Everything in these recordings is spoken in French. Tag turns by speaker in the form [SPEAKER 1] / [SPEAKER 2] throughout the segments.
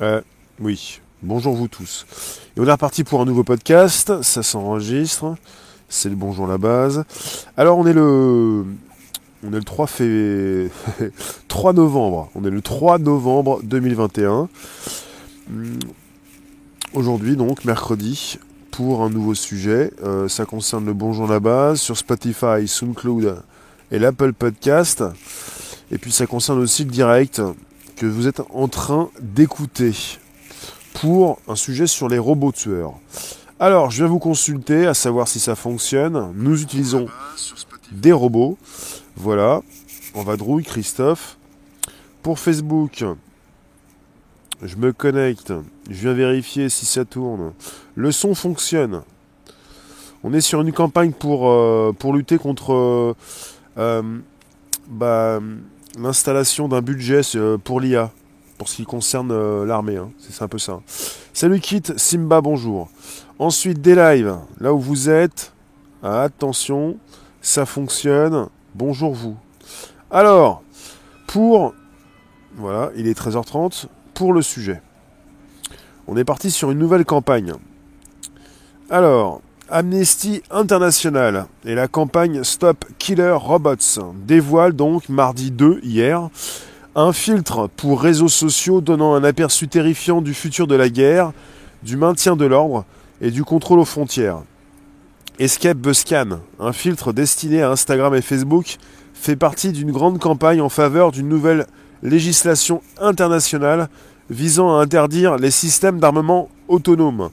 [SPEAKER 1] Euh, oui, bonjour vous tous. Et on est reparti pour un nouveau podcast, ça s'enregistre, c'est le bonjour la base. Alors on est le... On est le 3, fév... 3 novembre, on est le 3 novembre 2021. Hum, aujourd'hui donc, mercredi, pour un nouveau sujet. Euh, ça concerne le bonjour la base sur Spotify, SoundCloud et l'Apple Podcast. Et puis ça concerne aussi le direct que vous êtes en train d'écouter pour un sujet sur les robots tueurs. Alors, je viens vous consulter à savoir si ça fonctionne. Nous utilisons des robots. Voilà. On va drouille Christophe. Pour Facebook, je me connecte. Je viens vérifier si ça tourne. Le son fonctionne. On est sur une campagne pour, euh, pour lutter contre euh, euh, bah, l'installation d'un budget euh, pour l'IA, pour ce qui concerne euh, l'armée. Hein. C'est un peu ça. Salut Kit, Simba, bonjour. Ensuite, des lives, là où vous êtes. Attention, ça fonctionne. Bonjour vous. Alors, pour... Voilà, il est 13h30. Pour le sujet. On est parti sur une nouvelle campagne. Alors, Amnesty International et la campagne Stop Killer Robots dévoilent donc mardi 2 hier un filtre pour réseaux sociaux donnant un aperçu terrifiant du futur de la guerre, du maintien de l'ordre et du contrôle aux frontières. Escape Buscan, un filtre destiné à Instagram et Facebook, fait partie d'une grande campagne en faveur d'une nouvelle législation internationale visant à interdire les systèmes d'armement autonomes.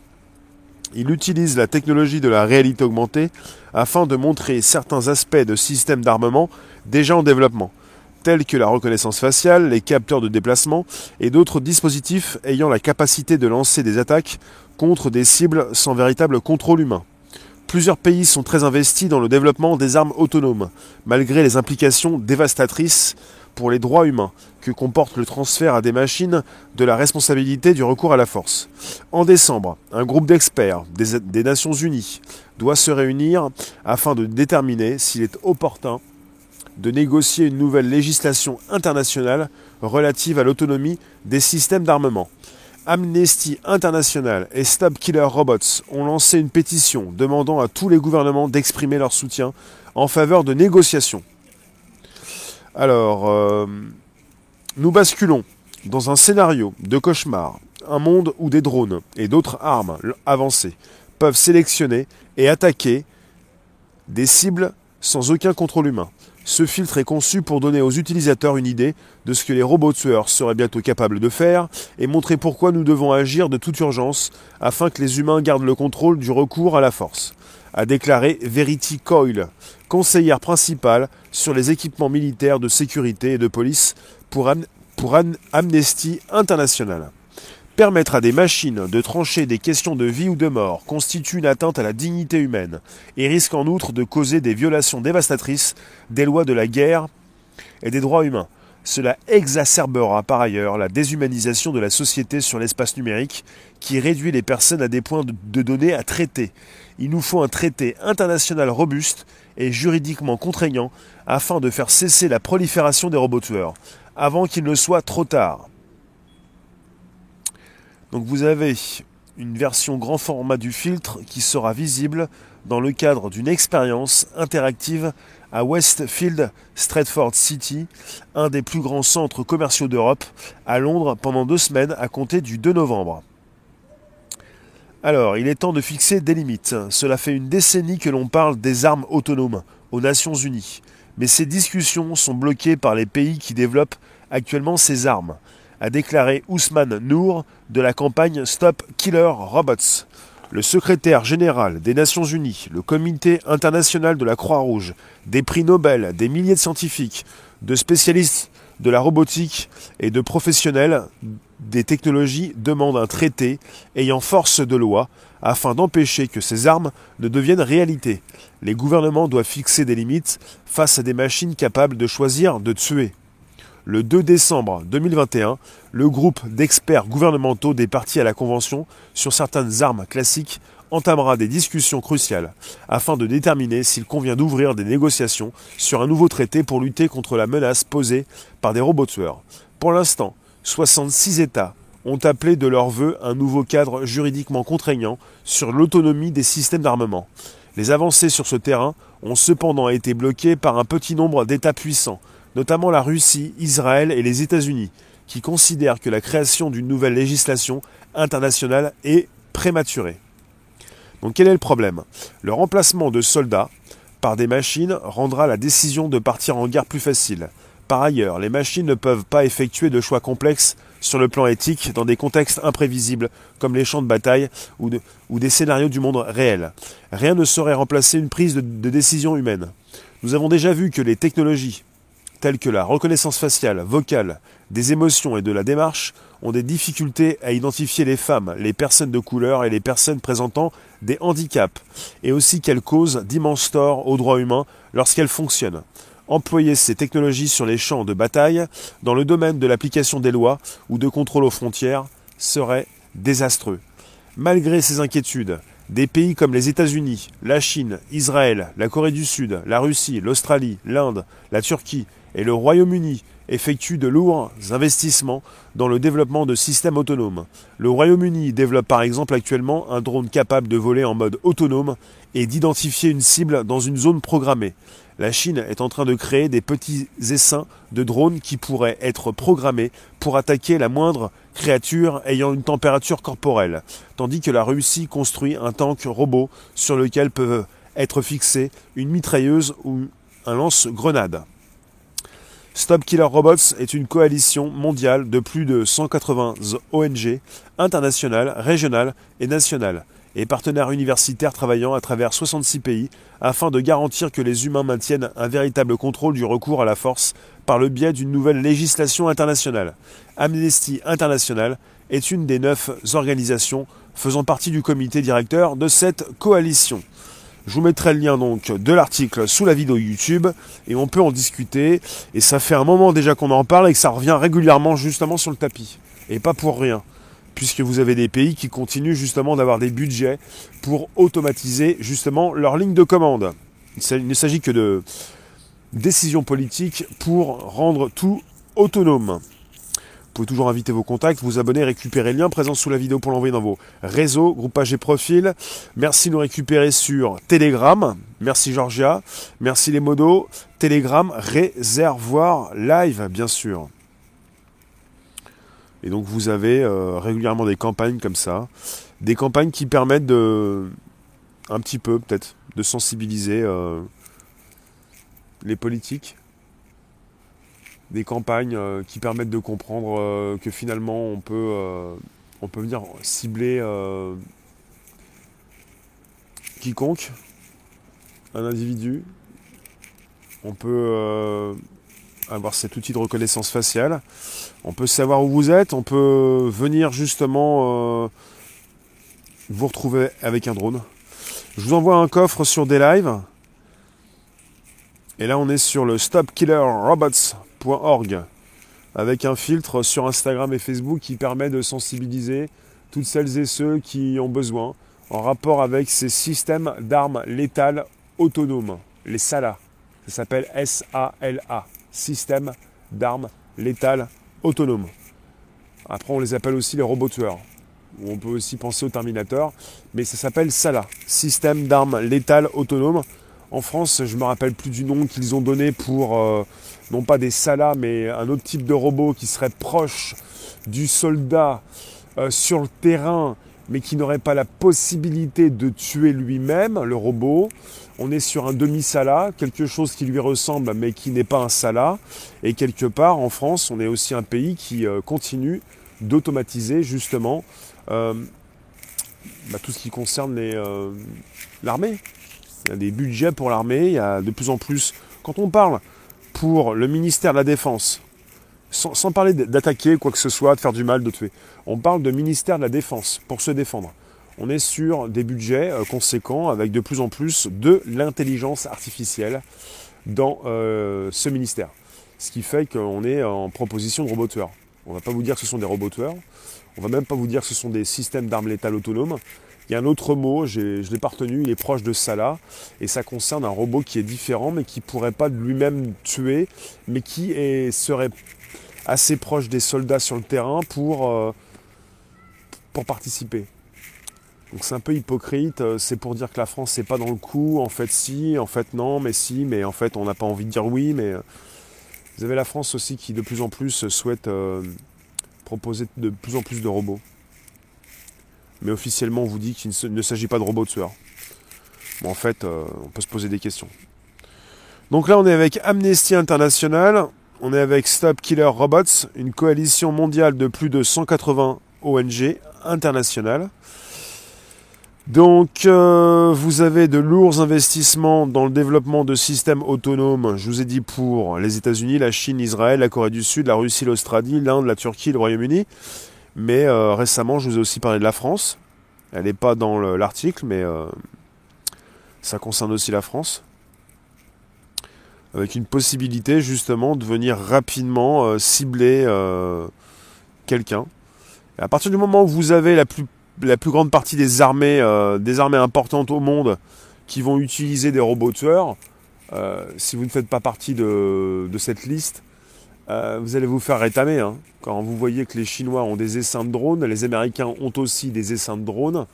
[SPEAKER 1] Il utilise la technologie de la réalité augmentée afin de montrer certains aspects de systèmes d'armement déjà en développement, tels que la reconnaissance faciale, les capteurs de déplacement et d'autres dispositifs ayant la capacité de lancer des attaques contre des cibles sans véritable contrôle humain. Plusieurs pays sont très investis dans le développement des armes autonomes, malgré les implications dévastatrices pour les droits humains que comporte le transfert à des machines de la responsabilité du recours à la force. En décembre, un groupe d'experts des, Nations Unies doit se réunir afin de déterminer s'il est opportun de négocier une nouvelle législation internationale relative à l'autonomie des systèmes d'armement. Amnesty International et Stop Killer Robots ont lancé une pétition demandant à tous les gouvernements d'exprimer leur soutien en faveur de négociations. Alors, euh, nous basculons dans un scénario de cauchemar, un monde où des drones et d'autres armes avancées peuvent sélectionner et attaquer des cibles sans aucun contrôle humain. Ce filtre est conçu pour donner aux utilisateurs une idée de ce que les robots tueurs seraient bientôt capables de faire et montrer pourquoi nous devons agir de toute urgence afin que les humains gardent le contrôle du recours à la force, a déclaré Verity Coyle, conseillère principale sur les équipements militaires de sécurité et de police pour, Am pour Amnesty International. Permettre à des machines de trancher des questions de vie ou de mort constitue une atteinte à la dignité humaine et risque en outre de causer des violations dévastatrices des lois de la guerre et des droits humains. Cela exacerbera par ailleurs la déshumanisation de la société sur l'espace numérique qui réduit les personnes à des points de données à traiter. Il nous faut un traité international robuste et juridiquement contraignant afin de faire cesser la prolifération des robots tueurs, avant qu'il ne soit trop tard. Donc vous avez une version grand format du filtre qui sera visible dans le cadre d'une expérience interactive à Westfield Stratford City, un des plus grands centres commerciaux d'Europe, à Londres pendant deux semaines à compter du 2 novembre. Alors, il est temps de fixer des limites. Cela fait une décennie que l'on parle des armes autonomes aux Nations Unies, mais ces discussions sont bloquées par les pays qui développent actuellement ces armes a déclaré Ousmane Nour de la campagne Stop Killer Robots. Le secrétaire général des Nations Unies, le Comité international de la Croix-Rouge, des prix Nobel, des milliers de scientifiques, de spécialistes de la robotique et de professionnels des technologies demandent un traité ayant force de loi afin d'empêcher que ces armes ne deviennent réalité. Les gouvernements doivent fixer des limites face à des machines capables de choisir de tuer le 2 décembre 2021, le groupe d'experts gouvernementaux des partis à la Convention sur certaines armes classiques entamera des discussions cruciales afin de déterminer s'il convient d'ouvrir des négociations sur un nouveau traité pour lutter contre la menace posée par des robots tueurs. Pour l'instant, 66 États ont appelé de leur vœu un nouveau cadre juridiquement contraignant sur l'autonomie des systèmes d'armement. Les avancées sur ce terrain ont cependant été bloquées par un petit nombre d'États puissants, notamment la Russie, Israël et les États-Unis, qui considèrent que la création d'une nouvelle législation internationale est prématurée. Donc quel est le problème? Le remplacement de soldats par des machines rendra la décision de partir en guerre plus facile. Par ailleurs, les machines ne peuvent pas effectuer de choix complexes sur le plan éthique dans des contextes imprévisibles comme les champs de bataille ou, des scénarios du monde réel. Rien ne saurait remplacer une prise de, décision humaine. Nous avons déjà vu que les technologies telles que la reconnaissance faciale, vocale, des émotions et de la démarche ont des difficultés à identifier les femmes, les personnes de couleur et les personnes présentant des handicaps, et aussi qu'elles causent d'immenses torts aux droits humains lorsqu'elles fonctionnent employer ces technologies sur les champs de bataille dans le domaine de l'application des lois ou de contrôle aux frontières serait désastreux. Malgré ces inquiétudes, des pays comme les États-Unis, la Chine, Israël, la Corée du Sud, la Russie, l'Australie, l'Inde, la Turquie et le Royaume-Uni effectuent de lourds investissements dans le développement de systèmes autonomes. Le Royaume-Uni développe par exemple actuellement un drone capable de voler en mode autonome et d'identifier une cible dans une zone programmée la Chine est en train de créer des petits essaims de drones qui pourraient être programmés pour attaquer la moindre créature ayant une température corporelle, tandis que la Russie construit un tank robot sur lequel peuvent être fixés une mitrailleuse ou un lance-grenade. Stop Killer Robots est une coalition mondiale de plus de 180 ONG internationales, régionales et nationales et partenaires universitaires travaillant à travers 66 pays afin de garantir que les humains maintiennent un véritable contrôle du recours à la force par le biais d'une nouvelle législation internationale. Amnesty International est une des neuf organisations faisant partie du comité directeur de cette coalition. Je vous mettrai le lien donc de l'article sous la vidéo YouTube et on peut en discuter. Et ça fait un moment déjà qu'on en parle et que ça revient régulièrement justement sur le tapis. Et pas pour rien puisque vous avez des pays qui continuent justement d'avoir des budgets pour automatiser justement leur ligne de commande. Il ne s'agit que de décisions politiques pour rendre tout autonome. Toujours inviter vos contacts, vous abonner, récupérer le lien présent sous la vidéo pour l'envoyer dans vos réseaux, groupages et profils. Merci de nous récupérer sur Telegram. Merci Georgia. Merci les modos. Telegram, réservoir live, bien sûr. Et donc vous avez euh, régulièrement des campagnes comme ça, des campagnes qui permettent de, un petit peu peut-être, de sensibiliser euh, les politiques, des campagnes euh, qui permettent de comprendre que finalement on peut, on peut venir cibler quiconque, un individu, on peut avoir cet outil de reconnaissance faciale. On peut savoir où vous êtes, on peut venir justement euh, vous retrouver avec un drone. Je vous envoie un coffre sur des lives. Et là, on est sur le avec un filtre sur Instagram et Facebook qui permet de sensibiliser toutes celles et ceux qui ont besoin en rapport avec ces systèmes d'armes létales autonomes, les SALA. Ça s'appelle S-A-L-A système d'armes létales autonomes. Après, on les appelle aussi les robots tueurs. On peut aussi penser au Terminator, mais ça s'appelle SALA, système d'armes létales autonomes. En France, je me rappelle plus du nom qu'ils ont donné pour euh, non pas des SALA, mais un autre type de robot qui serait proche du soldat euh, sur le terrain, mais qui n'aurait pas la possibilité de tuer lui-même, le robot on est sur un demi-sala, quelque chose qui lui ressemble mais qui n'est pas un sala. Et quelque part, en France, on est aussi un pays qui euh, continue d'automatiser justement bah, tout ce qui concerne l'armée. Il y a des budgets pour l'armée, il y a de plus en plus, quand on parle pour le ministère de la Défense, sans, parler d'attaquer quoi que ce soit, de faire du mal, de tuer, on parle de ministère de la Défense pour se défendre on est sur des budgets euh, conséquents avec de plus en plus de l'intelligence artificielle dans euh, ce ministère. Ce qui fait qu'on est en proposition de roboteurs. On ne va pas vous dire que ce sont des roboteurs, on ne va même pas vous dire que ce sont des systèmes d'armes létales autonomes. Il y a un autre mot, je ne l'ai pas retenu, il est proche de là, et ça concerne un robot qui est différent, mais qui ne pourrait pas lui-même tuer, mais qui serait assez proche des soldats sur le terrain pour... Euh, pour participer. Donc c'est un peu hypocrite, euh, c'est pour dire que la France c'est pas dans le coup, en fait si, en fait non, mais si, mais en fait on n'a pas envie de dire oui, mais euh, vous avez la France aussi qui de plus en plus souhaite proposer de plus en plus de robots. Mais officiellement on vous dit qu'il ne s'agit pas de robots tueurs. Bon en fait on peut se poser des questions. Donc là on est avec Amnesty International, on est avec Stop Killer Robots, une coalition mondiale de plus de 180 ONG internationales. Donc, euh, vous avez de lourds investissements dans le développement de systèmes autonomes, je vous ai dit pour les États-Unis, la Chine, Israël, la Corée du Sud, la Russie, l'Australie, l'Inde, la Turquie, le Royaume-Uni. Mais euh, récemment, je vous ai aussi parlé de la France. Elle n'est pas dans l'article, mais euh, ça concerne aussi la France. Avec une possibilité justement de venir rapidement cibler quelqu'un. à partir du moment où vous avez la plus grande partie des armées, euh, des armées importantes au monde qui vont utiliser des robots tueurs, euh, si vous ne faites pas partie de, cette liste, euh, vous allez vous faire rétamer. Hein. Quand vous voyez que les Chinois ont des essaims de drones, les Américains ont aussi des essaims de drones.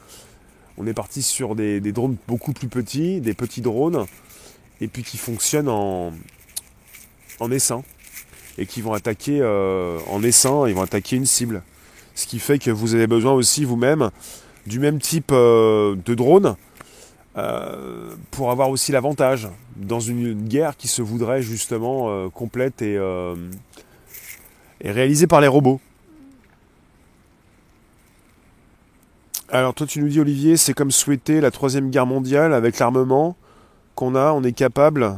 [SPEAKER 1] On est parti sur des, drones beaucoup plus petits, des petits drones, et puis qui fonctionnent en, essaim, et qui vont attaquer en essaim, ils vont attaquer une cible. Ce qui fait que vous avez besoin aussi vous-même du même type euh, de drone euh, pour avoir aussi l'avantage dans une, guerre qui se voudrait justement euh, complète et, et réalisée par les robots. Alors toi tu nous dis Olivier, c'est comme souhaiter la troisième guerre mondiale avec l'armement qu'on a, on est capable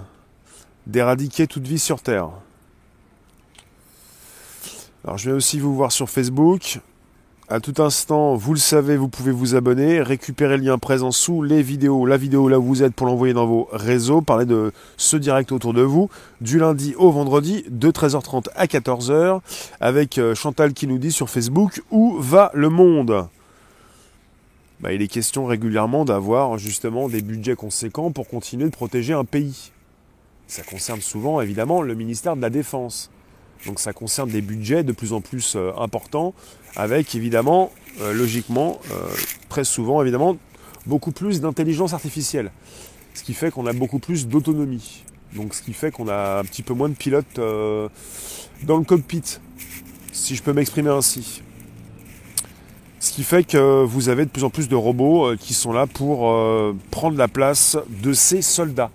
[SPEAKER 1] d'éradiquer toute vie sur Terre. Alors je vais aussi vous voir sur Facebook. À tout instant, vous le savez, vous pouvez vous abonner, récupérer le lien présent sous les vidéos, la vidéo là où vous êtes pour l'envoyer dans vos réseaux, parler de ce direct autour de vous, du lundi au vendredi, de 13h30 à 14h, avec euh, Chantal qui nous dit sur Facebook où va le monde? Bah, Il est question régulièrement d'avoir justement des budgets conséquents pour continuer de protéger un pays. Ça concerne souvent évidemment le ministère de la Défense. Donc ça concerne des budgets de plus en plus euh, importants, avec évidemment, euh, logiquement, euh, très souvent évidemment, beaucoup plus d'intelligence artificielle. Ce qui fait qu'on a beaucoup plus d'autonomie. Donc ce qui fait qu'on a un petit peu moins de pilotes dans le cockpit, si je peux m'exprimer ainsi. Ce qui fait que vous avez de plus en plus de robots qui sont là pour prendre la place de ces soldats.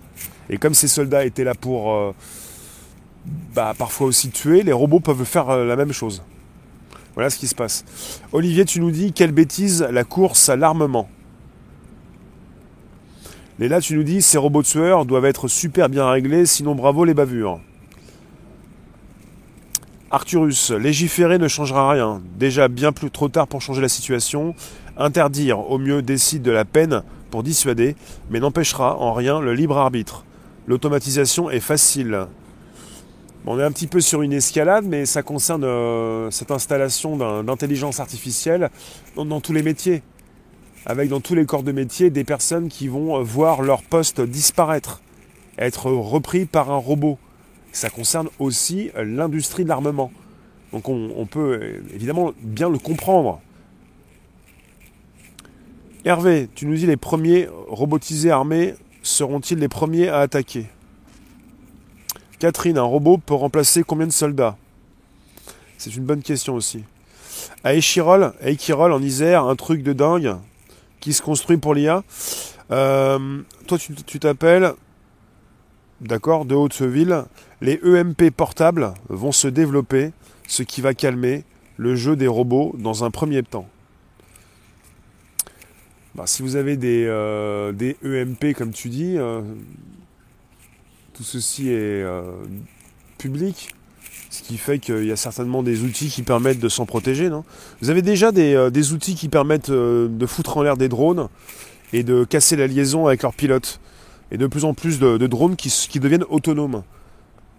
[SPEAKER 1] Et comme ces soldats étaient là pour bah, parfois aussi tuer, les robots peuvent faire euh, la même chose. Voilà ce qui se passe. Olivier, tu nous dis quelle bêtise la course à l'armement. Léla, tu nous dis ces robots tueurs doivent être super bien réglés, sinon bravo les bavures. Arthurus, légiférer ne changera rien. Déjà bien plus trop tard pour changer la situation. Interdire, au mieux, décide de la peine pour dissuader, mais n'empêchera en rien le libre arbitre. L'automatisation est facile on est un petit peu sur une escalade, mais ça concerne euh, cette installation d'intelligence artificielle dans, tous les métiers. Avec dans tous les corps de métier des personnes qui vont euh, voir leur poste disparaître, être repris par un robot. Ça concerne aussi euh, l'industrie de l'armement. Donc on, peut évidemment bien le comprendre. Hervé, tu nous dis les premiers robotisés armés seront-ils les premiers à attaquer? Catherine, un robot peut remplacer combien de soldats? C'est une bonne question aussi. À Echirol, à en Isère, un truc de dingue qui se construit pour l'IA. Euh, toi, tu t'appelles, d'accord, de Hauteville. Les EMP portables vont se développer, ce qui va calmer le jeu des robots dans un premier temps. Bah, si vous avez des, euh, des EMP, comme tu dis, euh, tout ceci est euh, public, ce qui fait qu'il y a certainement des outils qui permettent de s'en protéger. Non? Vous avez déjà des, euh, outils qui permettent euh, de foutre en l'air des drones et de casser la liaison avec leurs pilotes. Et de plus en plus de, drones qui, qui, deviennent autonomes.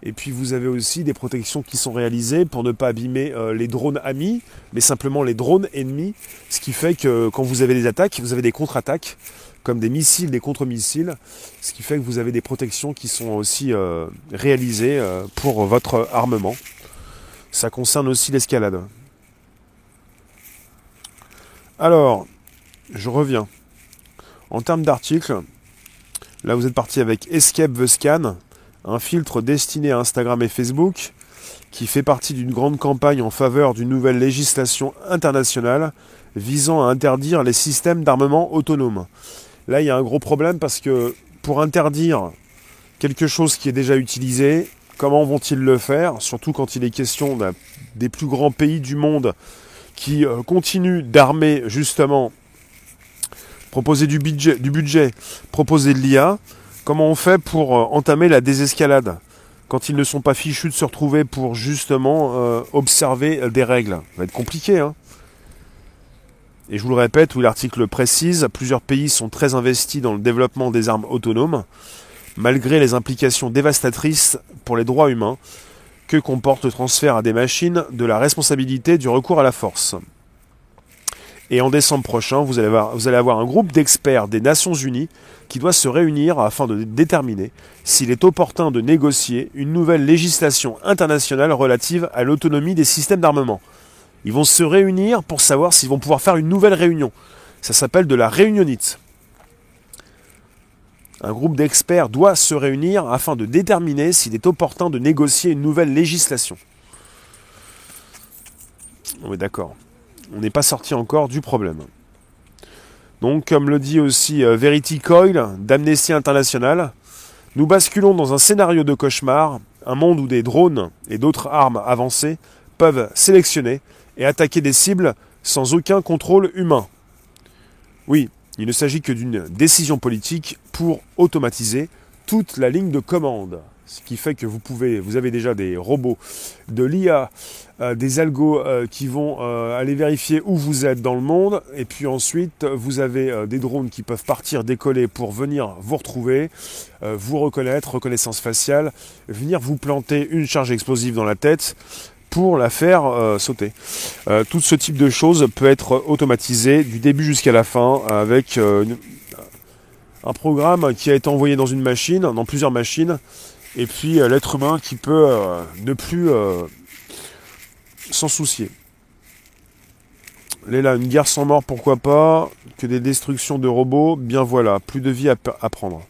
[SPEAKER 1] Et puis vous avez aussi des protections qui sont réalisées pour ne pas abîmer les drones amis, mais simplement les drones ennemis. Ce qui fait que quand vous avez des attaques, vous avez des contre-attaques comme des missiles, des contre-missiles, ce qui fait que vous avez des protections qui sont aussi euh, réalisées euh, pour votre armement. Ça concerne aussi l'escalade. Alors, je reviens. En termes d'articles, là vous êtes parti avec Escape the Scan, un filtre destiné à Instagram et Facebook, qui fait partie d'une grande campagne en faveur d'une nouvelle législation internationale visant à interdire les systèmes d'armement autonomes. Là, il y a un gros problème parce que pour interdire quelque chose qui est déjà utilisé, comment vont-ils le faire? Surtout quand il est question des plus grands pays du monde qui euh, continuent d'armer justement, proposer du budget, proposer de l'IA. Comment on fait pour euh, entamer la désescalade quand ils ne sont pas fichus de se retrouver pour justement euh, observer des règles? Ça va être compliqué. Hein et je vous le répète, où l'article précise, plusieurs pays sont très investis dans le développement des armes autonomes, malgré les implications dévastatrices pour les droits humains que comporte le transfert à des machines de la responsabilité du recours à la force. Et en décembre prochain, vous allez avoir, vous allez avoir un groupe d'experts des Nations Unies qui doit se réunir afin de déterminer s'il est opportun de négocier une nouvelle législation internationale relative à l'autonomie des systèmes d'armement. Ils vont se réunir pour savoir s'ils vont pouvoir faire une nouvelle réunion. Ça s'appelle de la réunionite. Un groupe d'experts doit se réunir afin de déterminer s'il est opportun de négocier une nouvelle législation. On est d'accord. On n'est pas sorti encore du problème. Donc, comme le dit aussi euh, Verity Coil d'Amnesty International, nous basculons dans un scénario de cauchemar, un monde où des drones et d'autres armes avancées peuvent sélectionner et attaquer des cibles sans aucun contrôle humain. Oui, il ne s'agit que d'une décision politique pour automatiser toute la ligne de commande. Ce qui fait que vous pouvez, vous avez déjà des robots, de l'IA, euh, des algos euh, qui vont euh, aller vérifier où vous êtes dans le monde, et puis ensuite vous avez des drones qui peuvent partir, décoller pour venir vous retrouver, vous reconnaître, reconnaissance faciale, venir vous planter une charge explosive dans la tête, pour la faire euh, sauter. Euh, tout ce type de choses peut être automatisé du début jusqu'à la fin avec euh, un programme qui a été envoyé dans une machine, dans plusieurs machines, et puis l'être humain qui peut ne plus s'en soucier. là, une guerre sans mort, pourquoi pas? Que des destructions de robots, bien voilà, plus de vie à prendre.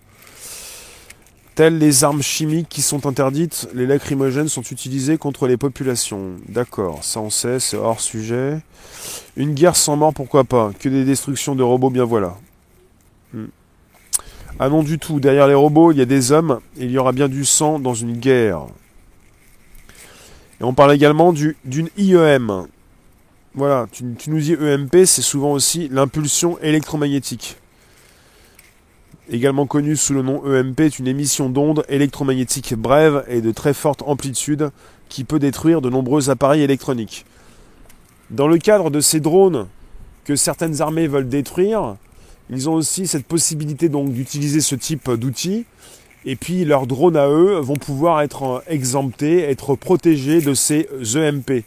[SPEAKER 1] Telles les armes chimiques qui sont interdites, les lacrymogènes sont utilisés contre les populations. D'accord, ça on sait, c'est hors sujet. Une guerre sans mort, pourquoi pas? Que des destructions de robots, bien voilà. Hmm. Ah non du tout, derrière les robots, il y a des hommes, il y aura bien du sang dans une guerre. Et on parle également d'une IEM. Voilà, tu nous dis EMP, c'est souvent aussi l'impulsion électromagnétique également connue sous le nom EMP, est une émission d'ondes électromagnétiques brèves et de très forte amplitude qui peut détruire de nombreux appareils électroniques. Dans le cadre de ces drones que certaines armées veulent détruire, ils ont aussi cette possibilité donc d'utiliser ce type d'outils. Et puis leurs drones à eux vont pouvoir être exemptés, être protégés de ces EMP.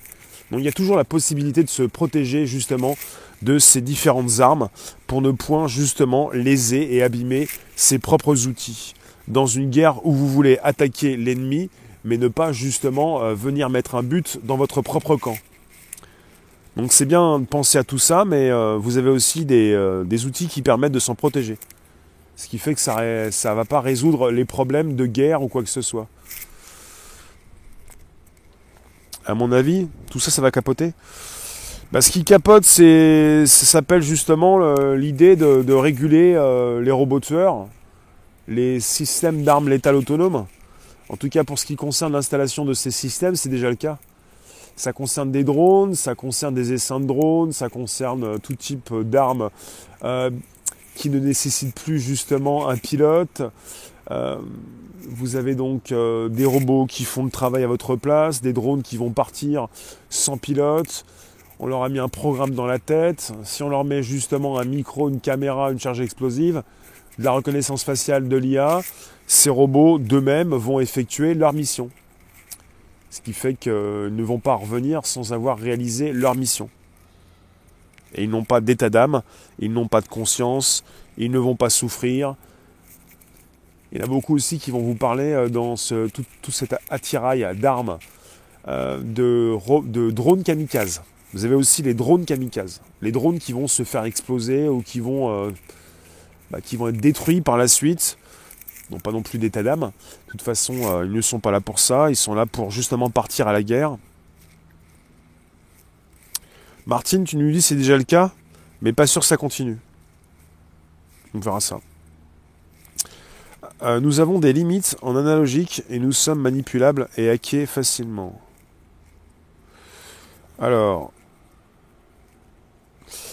[SPEAKER 1] Donc il y a toujours la possibilité de se protéger justement de ces différentes armes pour ne point justement léser et abîmer ses propres outils. Dans une guerre où vous voulez attaquer l'ennemi, mais ne pas justement euh, venir mettre un but dans votre propre camp. Donc c'est bien de penser à tout ça, mais euh, vous avez aussi euh, des, outils qui permettent de s'en protéger. Ce qui fait que ça ne va pas résoudre les problèmes de guerre ou quoi que ce soit. À mon avis, tout ça, ça va capoter. Bah, ce qui capote, c'est, ça s'appelle justement l'idée de, réguler euh, les robots tueurs, les systèmes d'armes létales autonomes. En tout cas, pour ce qui concerne l'installation de ces systèmes, c'est déjà le cas. Ça concerne des drones, ça concerne des essaims de drones, ça concerne euh, tout type d'armes euh, qui ne nécessitent plus justement un pilote. vous avez donc des robots qui font le travail à votre place, des drones qui vont partir sans pilote on leur a mis un programme dans la tête, si on leur met justement un micro, une caméra, une charge explosive, de la reconnaissance faciale de l'IA, ces robots d'eux-mêmes vont effectuer leur mission. Ce qui fait qu'ils ne vont pas revenir sans avoir réalisé leur mission. Et ils n'ont pas d'état d'âme, ils n'ont pas de conscience, ils ne vont pas souffrir. Il y en a beaucoup aussi qui vont vous parler euh, dans tout, cet attirail d'armes, euh, de, de drones kamikazes. Vous avez aussi les drones kamikazes. Les drones qui vont se faire exploser ou qui vont, euh, bah, qui vont être détruits par la suite. Non pas non plus d'état d'âme. De toute façon, euh, ils ne sont pas là pour ça. Ils sont là pour justement partir à la guerre. Martine, tu nous dis c'est déjà le cas, mais pas sûr que ça continue. On verra ça. Euh, nous avons des limites en analogique et nous sommes manipulables et hackés facilement. Alors.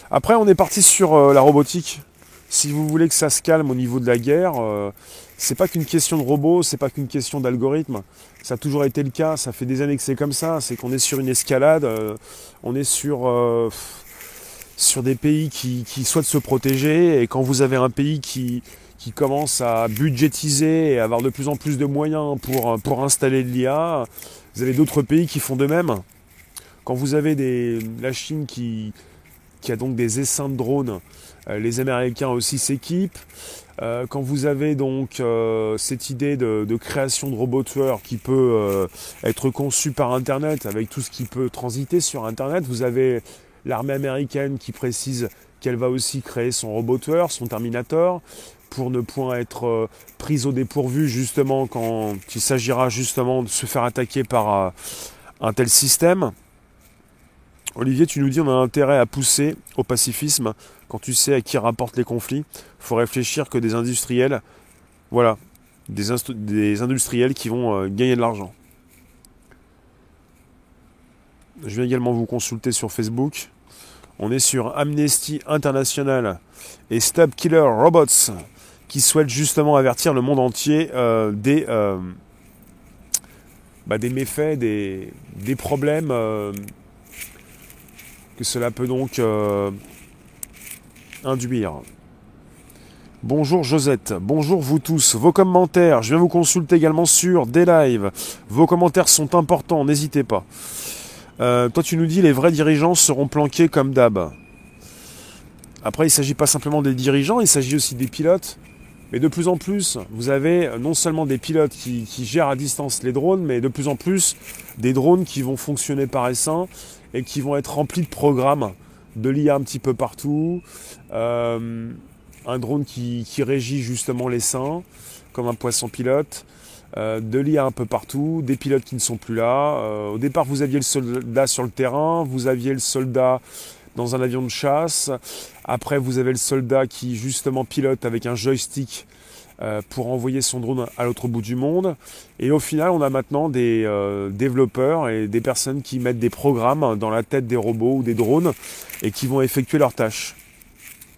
[SPEAKER 1] Après, on est parti sur euh, la robotique. Si vous voulez que ça se calme au niveau de la guerre, euh, c'est pas qu'une question de robots, c'est pas qu'une question d'algorithme. Ça a toujours été le cas, ça fait des années que c'est comme ça. C'est qu'on est sur une escalade, on est sur sur des pays qui, qui, souhaitent se protéger. Et quand vous avez un pays qui, qui commence à budgétiser et avoir de plus en plus de moyens pour, pour installer de l'IA, vous avez d'autres pays qui font de même. Quand vous avez la Chine qui, qui a donc des essaims de drones, euh, les Américains aussi s'équipent. Euh, quand vous avez donc euh, cette idée de, création de robots tueurs qui peut être conçue par Internet, avec tout ce qui peut transiter sur Internet, vous avez l'armée américaine qui précise qu'elle va aussi créer son robot tueur, son Terminator, pour ne point être prise au dépourvu justement quand il s'agira justement de se faire attaquer par un tel système. Olivier, tu nous dis on a intérêt à pousser au pacifisme quand tu sais à qui rapportent les conflits. Il faut réfléchir que des industriels, voilà, des, industriels qui vont euh, gagner de l'argent. Je vais également vous consulter sur Facebook. On est sur Amnesty International et Stop Killer Robots qui souhaitent justement avertir le monde entier euh, des, euh, bah, des méfaits, des, problèmes que cela peut donc induire. Bonjour Josette, bonjour vous tous, vos commentaires, je viens vous consulter également sur des lives, vos commentaires sont importants, n'hésitez pas. Euh, toi, tu nous dis les vrais dirigeants seront planqués comme d'hab. Après, il ne s'agit pas simplement des dirigeants, il s'agit aussi des pilotes. Mais de plus en plus, vous avez non seulement des pilotes qui, gèrent à distance les drones, mais de plus en plus des drones qui vont fonctionner par essaim et qui vont être remplis de programmes, de l'IA un petit peu partout. Euh, un drone qui, régit justement l'essaim, comme un poisson pilote. Euh, de l'IA un peu partout, des pilotes qui ne sont plus là. Euh, au départ, vous aviez le soldat sur le terrain, vous aviez le soldat dans un avion de chasse. Après, vous avez le soldat qui justement pilote avec un joystick euh, pour envoyer son drone à l'autre bout du monde. Et au final, on a maintenant des développeurs et des personnes qui mettent des programmes dans la tête des robots ou des drones et qui vont effectuer leurs tâches.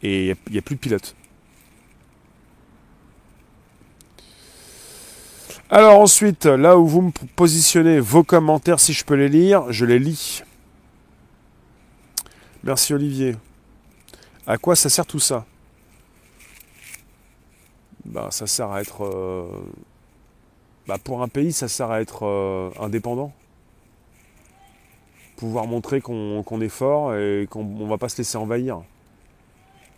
[SPEAKER 1] Et il n'y a, plus de pilote. Alors ensuite, là où vous me positionnez vos commentaires, si je peux les lire, je les lis. Merci Olivier. À quoi ça sert tout ça? Bah, Ça sert à être... Euh, bah, pour un pays, ça sert à être euh, indépendant. Pouvoir montrer qu'on est fort et qu'on ne va pas se laisser envahir.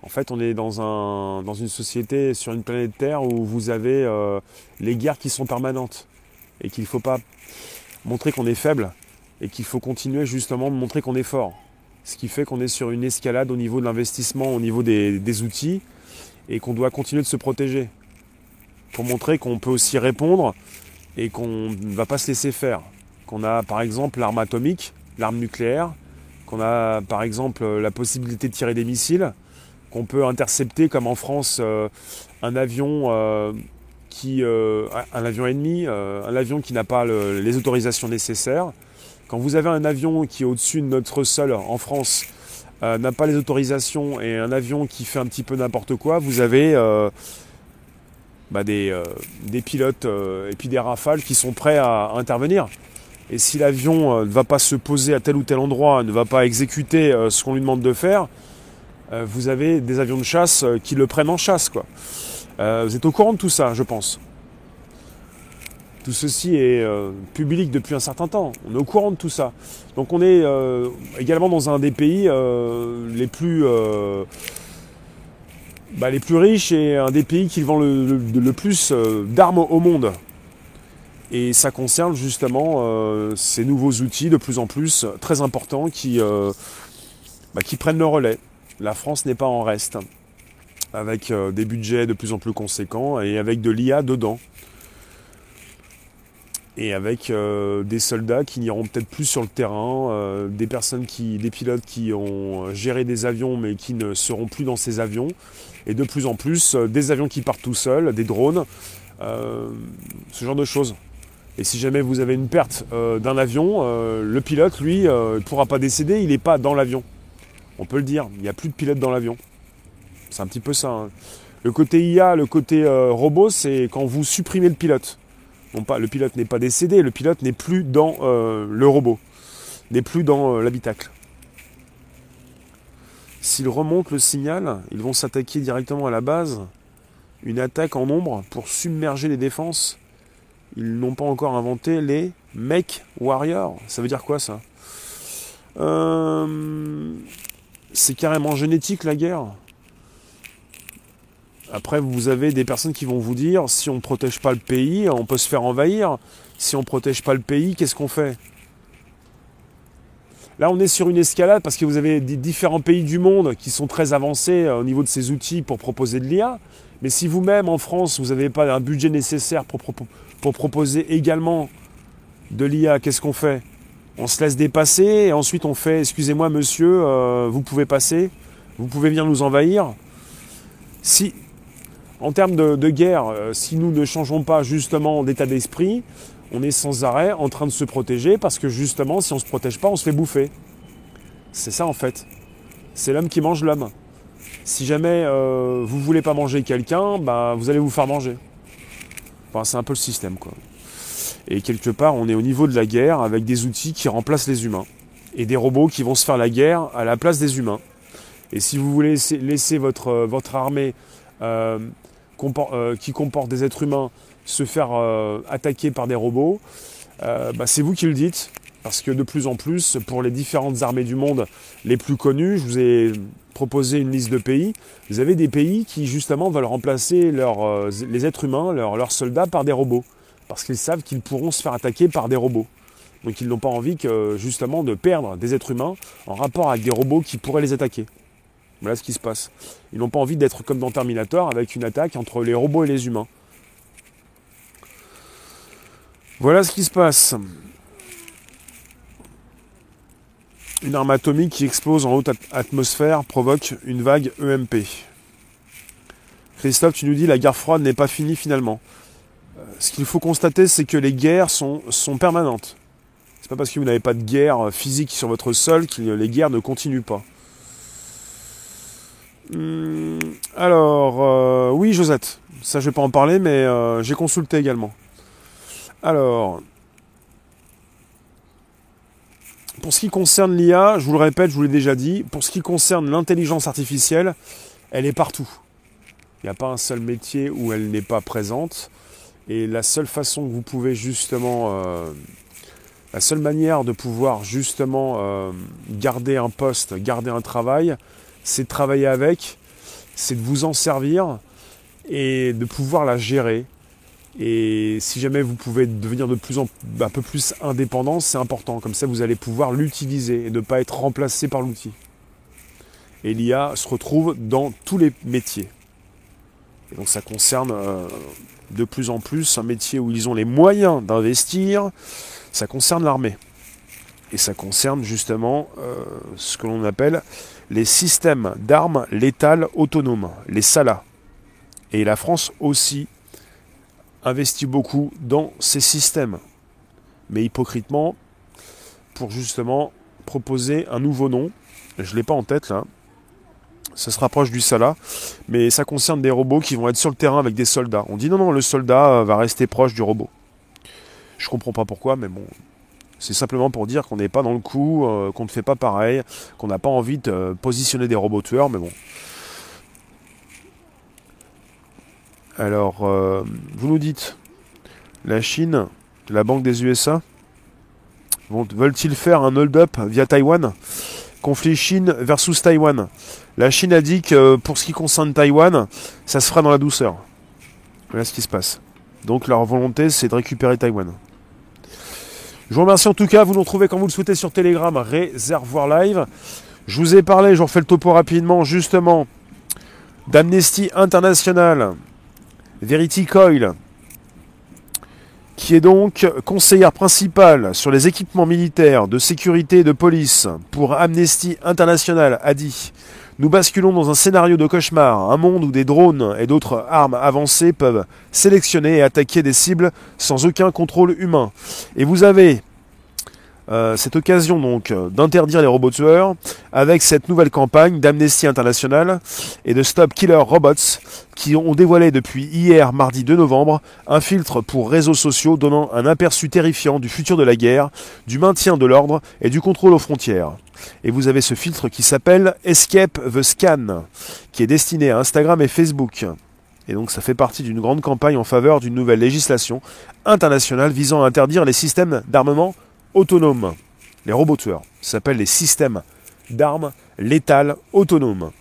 [SPEAKER 1] En fait, on est dans, un, dans une société sur une planète Terre où vous avez euh, les guerres qui sont permanentes et qu'il ne faut pas montrer qu'on est faible et qu'il faut continuer justement de montrer qu'on est fort. Ce qui fait qu'on est sur une escalade au niveau de l'investissement, au niveau des, des outils et qu'on doit continuer de se protéger pour montrer qu'on peut aussi répondre et qu'on ne va pas se laisser faire. Qu'on a par exemple l'arme atomique, l'arme nucléaire, qu'on a par exemple la possibilité de tirer des missiles, qu'on peut intercepter comme en France euh, un avion euh, qui euh, un avion ennemi, un avion qui n'a pas les autorisations nécessaires. Quand vous avez un avion qui est au-dessus de notre sol en France, n'a pas les autorisations et un avion qui fait un petit peu n'importe quoi, vous avez bah, des, des, pilotes et puis des rafales qui sont prêts à intervenir. Et si l'avion ne va pas se poser à tel ou tel endroit, ne va pas exécuter ce qu'on lui demande de faire, euh, vous avez des avions de chasse euh, qui le prennent en chasse. Quoi. Euh, vous êtes au courant de tout ça, je pense. Tout ceci est public depuis un certain temps. On est au courant de tout ça. Donc on est également dans un des pays les plus bah, les plus riches et un des pays qui vend le, plus d'armes au monde. Et ça concerne justement euh, ces nouveaux outils de plus en plus très importants qui, euh, bah, qui prennent le relais. La France n'est pas en reste, avec euh, des budgets de plus en plus conséquents et avec de l'IA dedans. Et avec des soldats qui n'iront peut-être plus sur le terrain, des personnes qui, des pilotes qui ont géré des avions mais qui ne seront plus dans ces avions, et de plus en plus des avions qui partent tout seuls, des drones, ce genre de choses. Et si jamais vous avez une perte euh, d'un avion, euh, le pilote, lui, euh, ne pourra pas décéder, il n'est pas dans l'avion. On peut le dire, il n'y a plus de pilote dans l'avion. C'est un petit peu ça. Hein. Le côté IA, le côté robot, c'est quand vous supprimez le pilote. Le pilote n'est pas décédé, le pilote n'est plus dans le robot, n'est plus dans l'habitacle. S'ils remontent le signal, ils vont s'attaquer directement à la base. Une attaque en ombre pour submerger les défenses ils n'ont pas encore inventé les Mech Warriors. Ça veut dire quoi ça? Euh, C'est carrément génétique la guerre. Après, vous avez des personnes qui vont vous dire si on ne protège pas le pays, on peut se faire envahir. Si on ne protège pas le pays, qu'est-ce qu'on fait? Là, on est sur une escalade parce que vous avez différents pays du monde qui sont très avancés euh, au niveau de ces outils pour proposer de l'IA. Mais si vous-même, en France, vous n'avez pas un budget nécessaire pour, pour proposer également de l'IA, qu'est-ce qu'on fait? On se laisse dépasser et ensuite on fait excusez-moi monsieur, euh, vous pouvez passer, vous pouvez venir nous envahir. Si, en termes de, guerre, euh, si nous ne changeons pas justement d'état d'esprit, on est sans arrêt en train de se protéger parce que justement, si on ne se protège pas, on se fait bouffer. C'est ça en fait. C'est l'homme qui mange l'homme. Si jamais euh, vous ne voulez pas manger quelqu'un, bah, vous allez vous faire manger c'est un peu le système, quoi. Et quelque part, on est au niveau de la guerre avec des outils qui remplacent les humains. Et des robots qui vont se faire la guerre à la place des humains. Et si vous voulez laisser, votre, euh, votre armée euh, qui comporte des êtres humains se faire attaquer par des robots, bah, c'est vous qui le dites. Parce que de plus en plus, pour les différentes armées du monde les plus connues, je vous ai proposé une liste de pays. Vous avez des pays qui justement veulent remplacer euh, les êtres humains, leurs, soldats, par des robots. Parce qu'ils savent qu'ils pourront se faire attaquer par des robots. Donc ils n'ont pas envie que justement de perdre des êtres humains en rapport avec des robots qui pourraient les attaquer. Voilà ce qui se passe. Ils n'ont pas envie d'être comme dans Terminator avec une attaque entre les robots et les humains. Voilà ce qui se passe. Une arme atomique qui explose en haute atmosphère provoque une vague EMP. Christophe, tu nous dis la guerre froide n'est pas finie finalement. Euh, ce qu'il faut constater, c'est que les guerres sont, sont permanentes. C'est pas parce que vous n'avez pas de guerre physique sur votre sol que les guerres ne continuent pas. Hmm, alors, euh, oui, Josette, ça je vais pas en parler, mais euh, j'ai consulté également. Alors, pour ce qui concerne l'IA, je vous le répète, je vous l'ai déjà dit, pour ce qui concerne l'intelligence artificielle, elle est partout. Il n'y a pas un seul métier où elle n'est pas présente. Et la seule façon que vous pouvez justement, euh, la seule manière de pouvoir justement garder un poste, garder un travail, c'est de travailler avec, c'est de vous en servir et de pouvoir la gérer et si jamais vous pouvez devenir de plus en un peu plus indépendant, c'est important. Comme ça, vous allez pouvoir l'utiliser et ne pas être remplacé par l'outil. Et l'IA se retrouve dans tous les métiers. Et donc ça concerne euh, de plus en plus un métier où ils ont les moyens d'investir. Ça concerne l'armée. Et ça concerne justement euh, ce que l'on appelle les systèmes d'armes létales autonomes, les SALA. Et la France aussi investit beaucoup dans ces systèmes, mais hypocritement, pour justement proposer un nouveau nom. Je ne l'ai pas en tête là. Ça se rapproche du Sala, mais ça concerne des robots qui vont être sur le terrain avec des soldats. On dit non, non, le soldat euh, va rester proche du robot. Je comprends pas pourquoi, mais bon, c'est simplement pour dire qu'on n'est pas dans le coup, euh, qu'on ne fait pas pareil, qu'on n'a pas envie de euh, positionner des robots tueurs, mais bon, Alors, euh, vous nous dites, la Chine, la Banque des USA, veulent-ils faire un hold-up via Taïwan? Conflit Chine versus Taïwan. La Chine a dit que pour ce qui concerne Taïwan, ça se fera dans la douceur. Voilà ce qui se passe. Donc leur volonté, c'est de récupérer Taïwan. Je vous remercie en tout cas. Vous nous retrouvez quand vous le souhaitez sur Telegram, Réservoir Live. Je vous ai parlé, je refais le topo rapidement, justement, d'Amnesty International, Verity Coil, qui est donc conseillère principale sur les équipements militaires de sécurité et de police pour Amnesty International, a dit Nous basculons dans un scénario de cauchemar, un monde où des drones et d'autres armes avancées peuvent sélectionner et attaquer des cibles sans aucun contrôle humain. Et vous avez euh, cette occasion donc euh, d'interdire les robots tueurs avec cette nouvelle campagne d'Amnesty International et de Stop Killer Robots qui ont dévoilé depuis hier mardi 2 novembre un filtre pour réseaux sociaux donnant un aperçu terrifiant du futur de la guerre, du maintien de l'ordre et du contrôle aux frontières. Et vous avez ce filtre qui s'appelle Escape the Scan qui est destiné à Instagram et Facebook. Et donc ça fait partie d'une grande campagne en faveur d'une nouvelle législation internationale visant à interdire les systèmes d'armement autonomes. Les robots tueurs. Ça s'appelle les systèmes d'armes létales autonomes.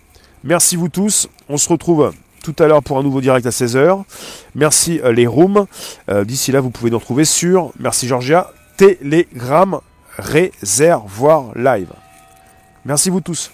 [SPEAKER 1] Merci vous tous. On se retrouve tout à l'heure pour un nouveau direct à 16h. Merci euh, les rooms. Euh, d'ici là, vous pouvez nous retrouver sur, merci Georgia, Telegram Réservoir Live. Merci vous tous.